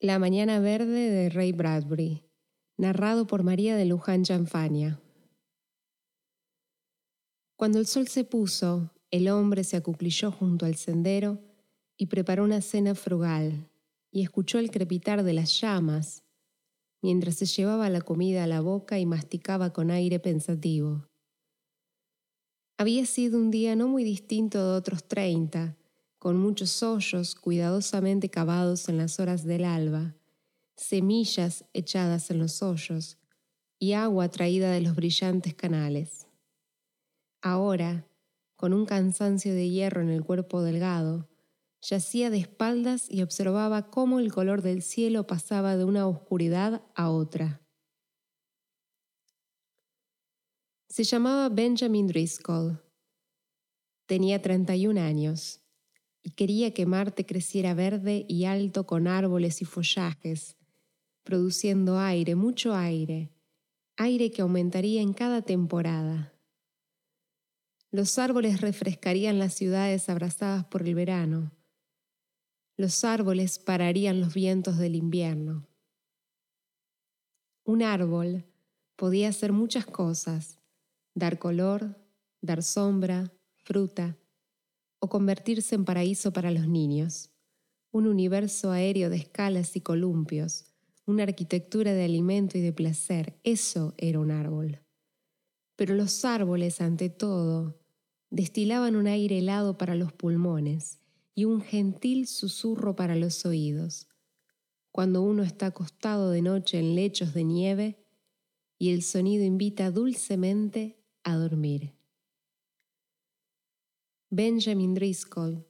La Mañana Verde de Ray Bradbury, narrado por María de Luján Chanfania. Cuando el sol se puso, el hombre se acuclilló junto al sendero y preparó una cena frugal, y escuchó el crepitar de las llamas, mientras se llevaba la comida a la boca y masticaba con aire pensativo. Había sido un día no muy distinto de otros treinta, con muchos hoyos cuidadosamente cavados en las horas del alba, semillas echadas en los hoyos y agua traída de los brillantes canales. Ahora, con un cansancio de hierro en el cuerpo delgado, yacía de espaldas y observaba cómo el color del cielo pasaba de una oscuridad a otra. Se llamaba Benjamin Driscoll. Tenía 31 años quería que Marte creciera verde y alto con árboles y follajes, produciendo aire, mucho aire, aire que aumentaría en cada temporada. Los árboles refrescarían las ciudades abrazadas por el verano. Los árboles pararían los vientos del invierno. Un árbol podía hacer muchas cosas, dar color, dar sombra, fruta, o convertirse en paraíso para los niños, un universo aéreo de escalas y columpios, una arquitectura de alimento y de placer, eso era un árbol. Pero los árboles, ante todo, destilaban un aire helado para los pulmones y un gentil susurro para los oídos, cuando uno está acostado de noche en lechos de nieve y el sonido invita dulcemente a dormir. Benjamin Driscoll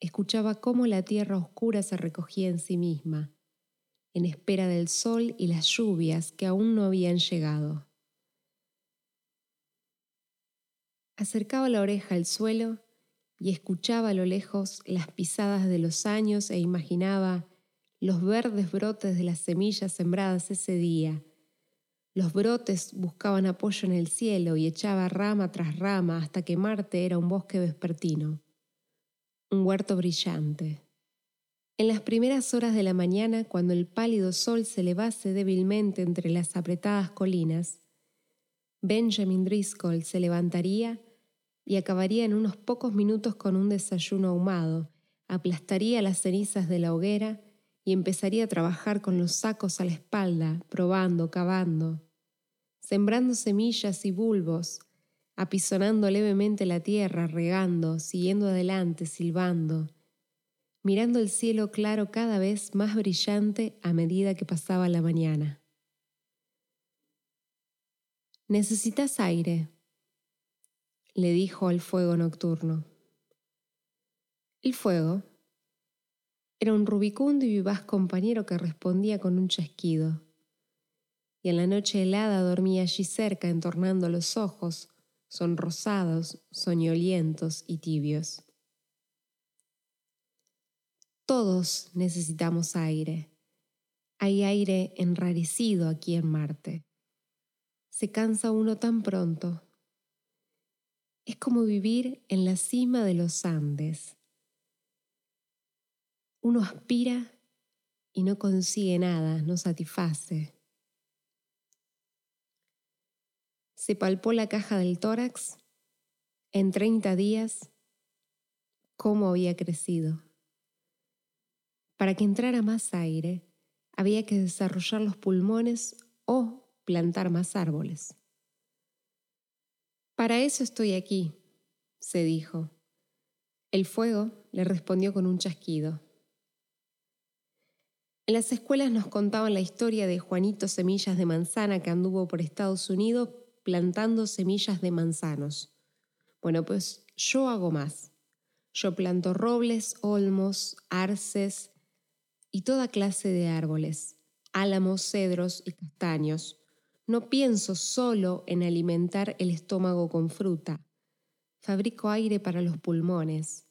escuchaba cómo la tierra oscura se recogía en sí misma, en espera del sol y las lluvias que aún no habían llegado. Acercaba la oreja al suelo y escuchaba a lo lejos las pisadas de los años e imaginaba los verdes brotes de las semillas sembradas ese día los brotes buscaban apoyo en el cielo y echaba rama tras rama hasta que Marte era un bosque vespertino, un huerto brillante. En las primeras horas de la mañana, cuando el pálido sol se elevase débilmente entre las apretadas colinas, Benjamin Driscoll se levantaría y acabaría en unos pocos minutos con un desayuno ahumado, aplastaría las cenizas de la hoguera y empezaría a trabajar con los sacos a la espalda, probando, cavando sembrando semillas y bulbos, apisonando levemente la tierra, regando, siguiendo adelante, silbando, mirando el cielo claro cada vez más brillante a medida que pasaba la mañana. Necesitas aire, le dijo al fuego nocturno. El fuego era un rubicundo y vivaz compañero que respondía con un chasquido y en la noche helada dormía allí cerca entornando los ojos, sonrosados, soñolientos y tibios. Todos necesitamos aire. Hay aire enrarecido aquí en Marte. Se cansa uno tan pronto. Es como vivir en la cima de los Andes. Uno aspira y no consigue nada, no satisface. Se palpó la caja del tórax. En 30 días, cómo había crecido. Para que entrara más aire, había que desarrollar los pulmones o plantar más árboles. Para eso estoy aquí, se dijo. El fuego le respondió con un chasquido. En las escuelas nos contaban la historia de Juanito Semillas de Manzana que anduvo por Estados Unidos plantando semillas de manzanos. Bueno, pues yo hago más. Yo planto robles, olmos, arces y toda clase de árboles, álamos, cedros y castaños. No pienso solo en alimentar el estómago con fruta. Fabrico aire para los pulmones.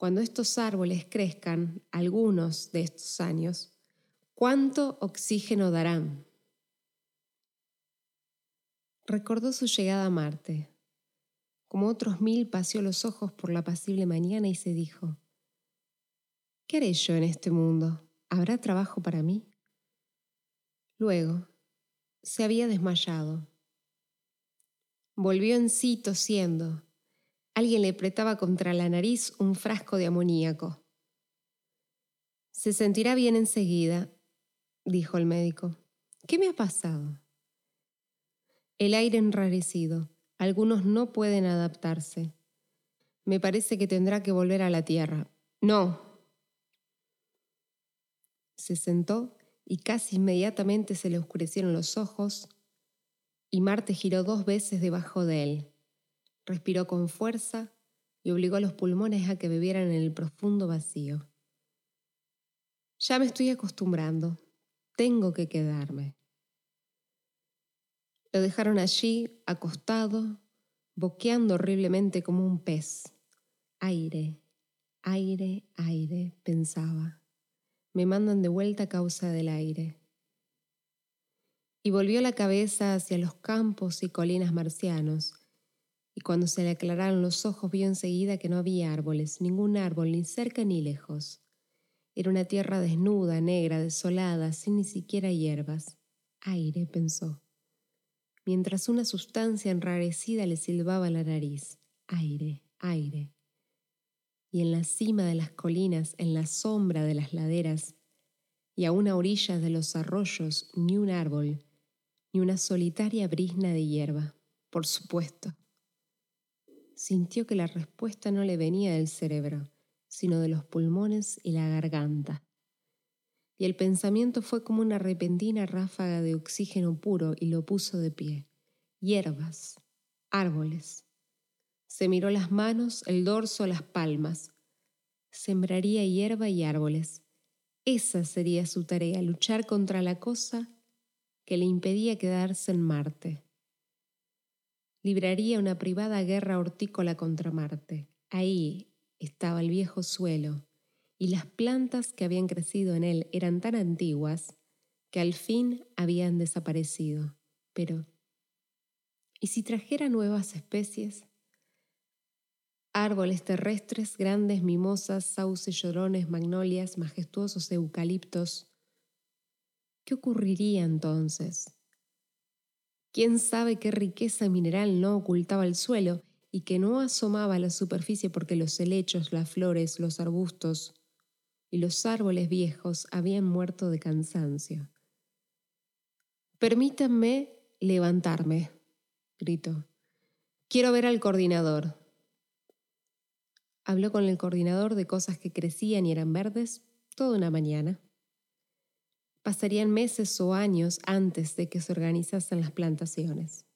Cuando estos árboles crezcan, algunos de estos años, ¿cuánto oxígeno darán? Recordó su llegada a Marte. Como otros mil paseó los ojos por la pasible mañana y se dijo, ¿qué haré yo en este mundo? ¿Habrá trabajo para mí? Luego, se había desmayado. Volvió en sí tosiendo. Alguien le apretaba contra la nariz un frasco de amoníaco. Se sentirá bien enseguida, dijo el médico. ¿Qué me ha pasado? El aire enrarecido. Algunos no pueden adaptarse. Me parece que tendrá que volver a la tierra. No. Se sentó y casi inmediatamente se le oscurecieron los ojos y Marte giró dos veces debajo de él. Respiró con fuerza y obligó a los pulmones a que bebieran en el profundo vacío. Ya me estoy acostumbrando. Tengo que quedarme. Lo dejaron allí, acostado, boqueando horriblemente como un pez. Aire, aire, aire, pensaba. Me mandan de vuelta a causa del aire. Y volvió la cabeza hacia los campos y colinas marcianos, y cuando se le aclararon los ojos vio enseguida que no había árboles, ningún árbol, ni cerca ni lejos. Era una tierra desnuda, negra, desolada, sin ni siquiera hierbas. Aire, pensó mientras una sustancia enrarecida le silbaba la nariz. Aire, aire. Y en la cima de las colinas, en la sombra de las laderas, y a una orilla de los arroyos, ni un árbol, ni una solitaria brisna de hierba, por supuesto. Sintió que la respuesta no le venía del cerebro, sino de los pulmones y la garganta y el pensamiento fue como una repentina ráfaga de oxígeno puro y lo puso de pie. Hierbas, árboles. Se miró las manos, el dorso, las palmas. Sembraría hierba y árboles. Esa sería su tarea, luchar contra la cosa que le impedía quedarse en Marte. Libraría una privada guerra hortícola contra Marte. Ahí estaba el viejo suelo, y las plantas que habían crecido en él eran tan antiguas que al fin habían desaparecido. Pero, ¿y si trajera nuevas especies? Árboles terrestres, grandes mimosas, sauces, llorones, magnolias, majestuosos eucaliptos. ¿Qué ocurriría entonces? ¿Quién sabe qué riqueza mineral no ocultaba el suelo y que no asomaba a la superficie porque los helechos, las flores, los arbustos, y los árboles viejos habían muerto de cansancio. Permítanme levantarme, gritó. Quiero ver al coordinador. Habló con el coordinador de cosas que crecían y eran verdes toda una mañana. Pasarían meses o años antes de que se organizasen las plantaciones.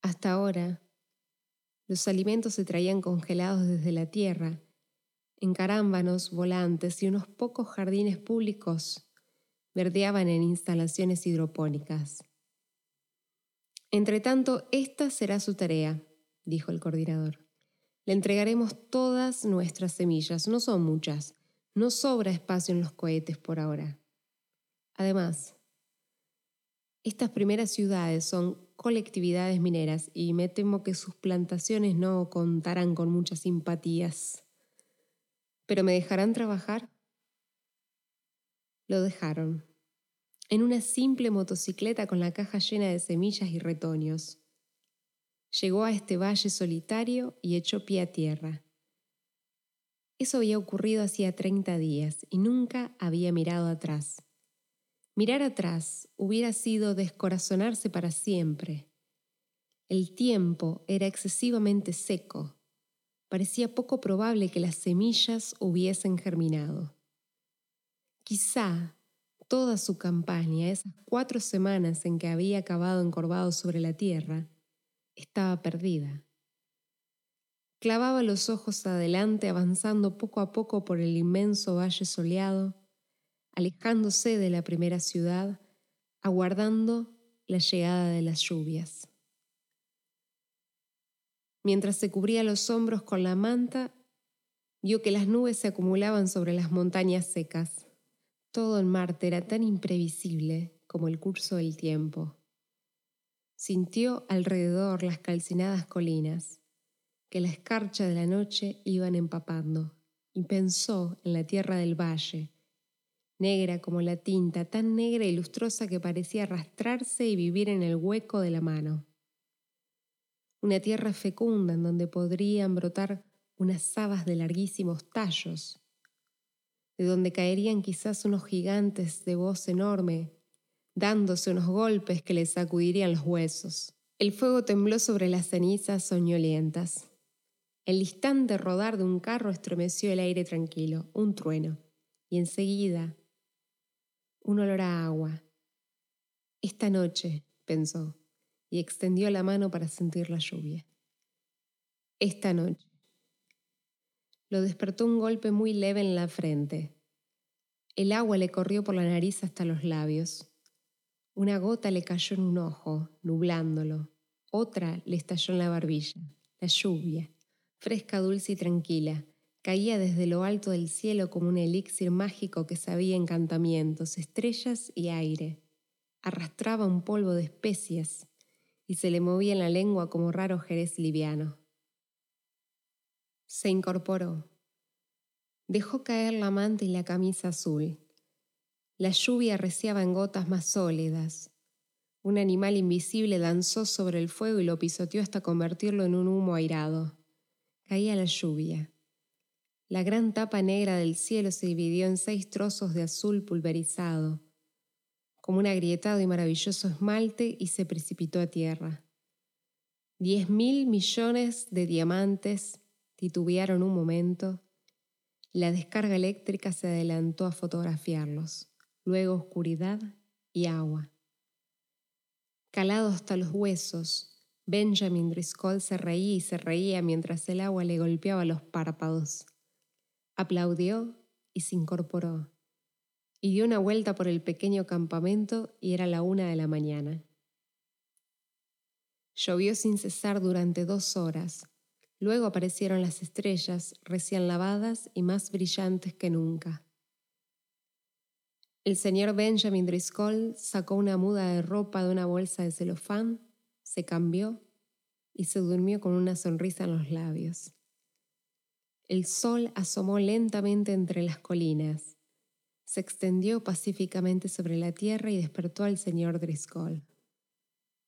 Hasta ahora, los alimentos se traían congelados desde la tierra en carámbanos volantes y unos pocos jardines públicos verdeaban en instalaciones hidropónicas. Entretanto, esta será su tarea, dijo el coordinador. Le entregaremos todas nuestras semillas, no son muchas, no sobra espacio en los cohetes por ahora. Además, estas primeras ciudades son colectividades mineras y me temo que sus plantaciones no contarán con muchas simpatías. ¿Pero me dejarán trabajar? Lo dejaron, en una simple motocicleta con la caja llena de semillas y retoños. Llegó a este valle solitario y echó pie a tierra. Eso había ocurrido hacía 30 días y nunca había mirado atrás. Mirar atrás hubiera sido descorazonarse para siempre. El tiempo era excesivamente seco parecía poco probable que las semillas hubiesen germinado. Quizá toda su campaña, esas cuatro semanas en que había acabado encorvado sobre la tierra, estaba perdida. Clavaba los ojos adelante, avanzando poco a poco por el inmenso valle soleado, alejándose de la primera ciudad, aguardando la llegada de las lluvias. Mientras se cubría los hombros con la manta, vio que las nubes se acumulaban sobre las montañas secas. Todo en Marte era tan imprevisible como el curso del tiempo. Sintió alrededor las calcinadas colinas, que la escarcha de la noche iban empapando, y pensó en la tierra del valle, negra como la tinta, tan negra y lustrosa que parecía arrastrarse y vivir en el hueco de la mano. Una tierra fecunda en donde podrían brotar unas habas de larguísimos tallos, de donde caerían quizás unos gigantes de voz enorme, dándose unos golpes que les sacudirían los huesos. El fuego tembló sobre las cenizas soñolientas. El instante rodar de un carro estremeció el aire tranquilo, un trueno, y enseguida un olor a agua. Esta noche, pensó, y extendió la mano para sentir la lluvia. Esta noche. Lo despertó un golpe muy leve en la frente. El agua le corrió por la nariz hasta los labios. Una gota le cayó en un ojo, nublándolo. Otra le estalló en la barbilla. La lluvia, fresca, dulce y tranquila, caía desde lo alto del cielo como un elixir mágico que sabía encantamientos, estrellas y aire. Arrastraba un polvo de especias y se le movía en la lengua como raro jerez liviano. Se incorporó. Dejó caer la manta y la camisa azul. La lluvia reciaba en gotas más sólidas. Un animal invisible danzó sobre el fuego y lo pisoteó hasta convertirlo en un humo airado. Caía la lluvia. La gran tapa negra del cielo se dividió en seis trozos de azul pulverizado, como un agrietado y maravilloso esmalte, y se precipitó a tierra. Diez mil millones de diamantes titubearon un momento. La descarga eléctrica se adelantó a fotografiarlos, luego oscuridad y agua. Calado hasta los huesos, Benjamin Driscoll se reía y se reía mientras el agua le golpeaba los párpados. Aplaudió y se incorporó, y dio una vuelta por el pequeño campamento y era la una de la mañana. Llovió sin cesar durante dos horas. Luego aparecieron las estrellas, recién lavadas y más brillantes que nunca. El señor Benjamin Driscoll sacó una muda de ropa de una bolsa de celofán, se cambió y se durmió con una sonrisa en los labios. El sol asomó lentamente entre las colinas, se extendió pacíficamente sobre la tierra y despertó al señor Driscoll.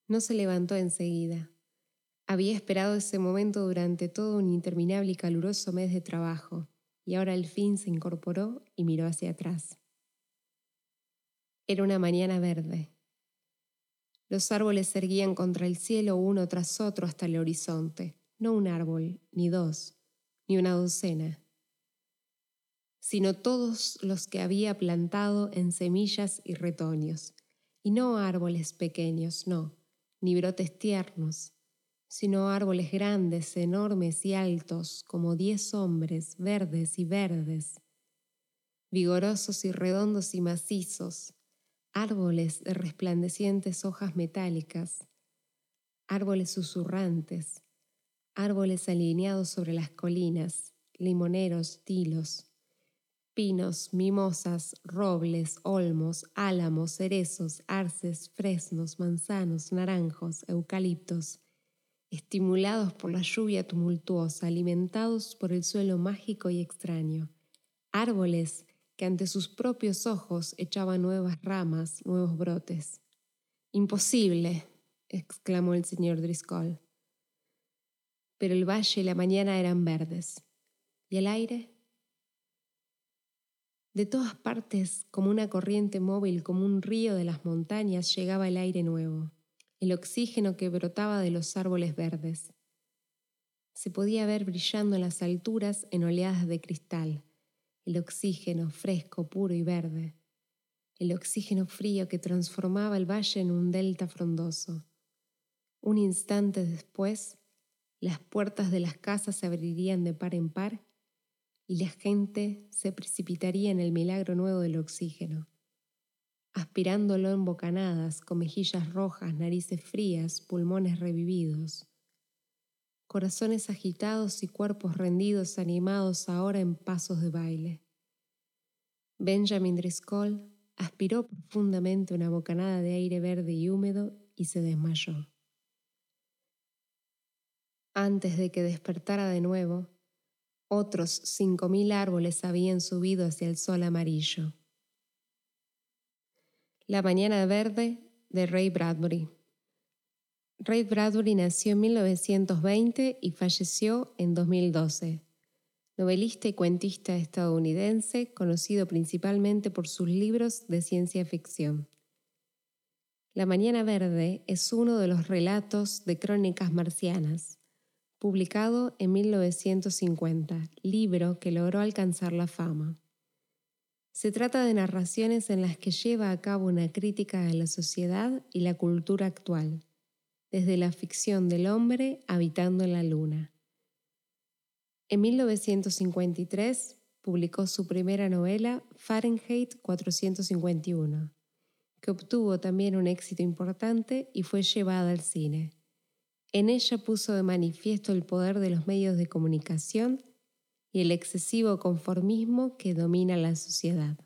No se levantó enseguida. Había esperado ese momento durante todo un interminable y caluroso mes de trabajo, y ahora al fin se incorporó y miró hacia atrás. Era una mañana verde. Los árboles se erguían contra el cielo uno tras otro hasta el horizonte, no un árbol, ni dos, ni una docena, sino todos los que había plantado en semillas y retoños, y no árboles pequeños, no, ni brotes tiernos, sino árboles grandes, enormes y altos, como diez hombres, verdes y verdes, vigorosos y redondos y macizos, árboles de resplandecientes hojas metálicas, árboles susurrantes, árboles alineados sobre las colinas, limoneros, tilos, pinos, mimosas, robles, olmos, álamos, cerezos, arces, fresnos, manzanos, naranjos, eucaliptos, estimulados por la lluvia tumultuosa, alimentados por el suelo mágico y extraño, árboles que ante sus propios ojos echaban nuevas ramas, nuevos brotes. Imposible, exclamó el señor Driscoll pero el valle y la mañana eran verdes. ¿Y el aire? De todas partes, como una corriente móvil, como un río de las montañas, llegaba el aire nuevo, el oxígeno que brotaba de los árboles verdes. Se podía ver brillando en las alturas en oleadas de cristal, el oxígeno fresco, puro y verde, el oxígeno frío que transformaba el valle en un delta frondoso. Un instante después, las puertas de las casas se abrirían de par en par y la gente se precipitaría en el milagro nuevo del oxígeno, aspirándolo en bocanadas, con mejillas rojas, narices frías, pulmones revividos, corazones agitados y cuerpos rendidos animados ahora en pasos de baile. Benjamin Driscoll aspiró profundamente una bocanada de aire verde y húmedo y se desmayó. Antes de que despertara de nuevo, Otros 5.000 árboles habían subido hacia el sol amarillo. La mañana verde de Ray Bradbury. Ray Bradbury nació en 1920 y falleció en 2012. Novelista y cuentista estadounidense, conocido principalmente por sus libros de ciencia ficción. La Mañana Verde es uno de los relatos de crónicas marcianas, publicado en 1950, libro que logró alcanzar la fama. Se trata de narraciones en las que lleva a cabo una crítica a la sociedad y la cultura actual, desde la ficción del hombre habitando en la luna. En 1953 publicó su primera novela, Fahrenheit 451, que obtuvo también un éxito importante y fue llevada al cine. En ella puso de manifiesto el poder de los medios de comunicación y el excesivo conformismo que domina la sociedad.